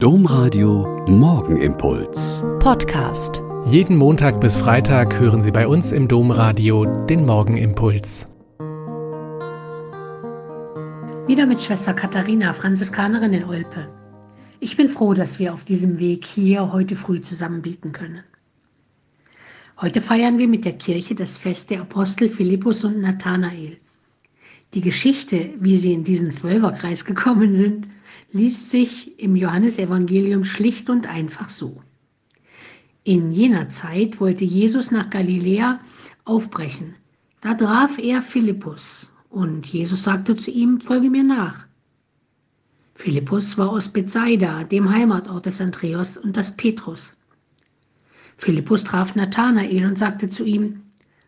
Domradio Morgenimpuls. Podcast. Jeden Montag bis Freitag hören Sie bei uns im Domradio den Morgenimpuls. Wieder mit Schwester Katharina, Franziskanerin in Olpe. Ich bin froh, dass wir auf diesem Weg hier heute früh zusammen beten können. Heute feiern wir mit der Kirche das Fest der Apostel Philippus und Nathanael. Die Geschichte, wie sie in diesen Zwölferkreis gekommen sind, liest sich im Johannesevangelium schlicht und einfach so. In jener Zeit wollte Jesus nach Galiläa aufbrechen. Da traf er Philippus und Jesus sagte zu ihm, folge mir nach. Philippus war aus Bethsaida, dem Heimatort des Andreas und des Petrus. Philippus traf Nathanael und sagte zu ihm,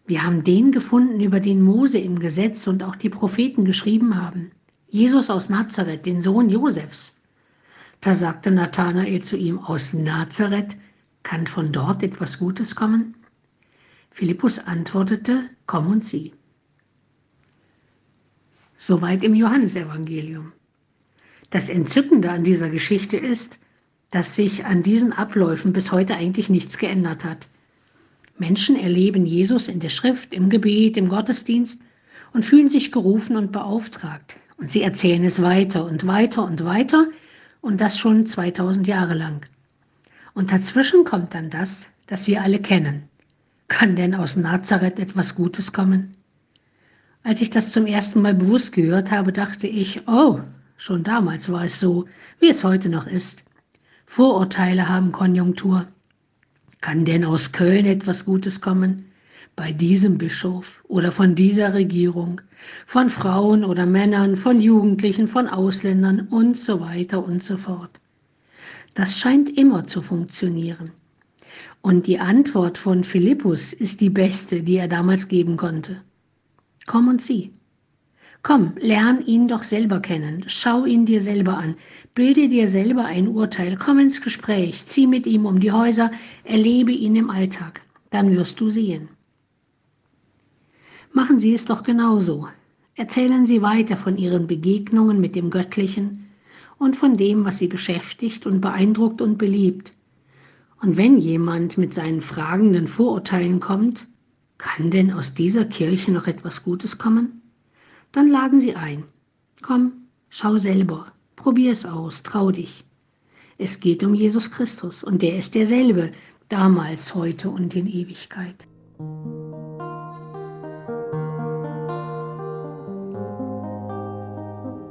wir haben den gefunden, über den Mose im Gesetz und auch die Propheten geschrieben haben. Jesus aus Nazareth, den Sohn Josefs. Da sagte Nathanael zu ihm, aus Nazareth kann von dort etwas Gutes kommen? Philippus antwortete, komm und sieh. Soweit im Johannesevangelium. Das Entzückende an dieser Geschichte ist, dass sich an diesen Abläufen bis heute eigentlich nichts geändert hat. Menschen erleben Jesus in der Schrift, im Gebet, im Gottesdienst und fühlen sich gerufen und beauftragt. Und sie erzählen es weiter und weiter und weiter und das schon 2000 Jahre lang. Und dazwischen kommt dann das, das wir alle kennen. Kann denn aus Nazareth etwas Gutes kommen? Als ich das zum ersten Mal bewusst gehört habe, dachte ich, oh, schon damals war es so, wie es heute noch ist. Vorurteile haben Konjunktur. Kann denn aus Köln etwas Gutes kommen? Bei diesem Bischof oder von dieser Regierung, von Frauen oder Männern, von Jugendlichen, von Ausländern und so weiter und so fort. Das scheint immer zu funktionieren. Und die Antwort von Philippus ist die beste, die er damals geben konnte. Komm und sieh. Komm, lern ihn doch selber kennen, schau ihn dir selber an, bilde dir selber ein Urteil, komm ins Gespräch, zieh mit ihm um die Häuser, erlebe ihn im Alltag, dann wirst du sehen. Machen Sie es doch genauso. Erzählen Sie weiter von Ihren Begegnungen mit dem Göttlichen und von dem, was Sie beschäftigt und beeindruckt und beliebt. Und wenn jemand mit seinen fragenden Vorurteilen kommt, kann denn aus dieser Kirche noch etwas Gutes kommen? Dann laden Sie ein. Komm, schau selber, probier es aus, trau dich. Es geht um Jesus Christus und der ist derselbe, damals, heute und in Ewigkeit.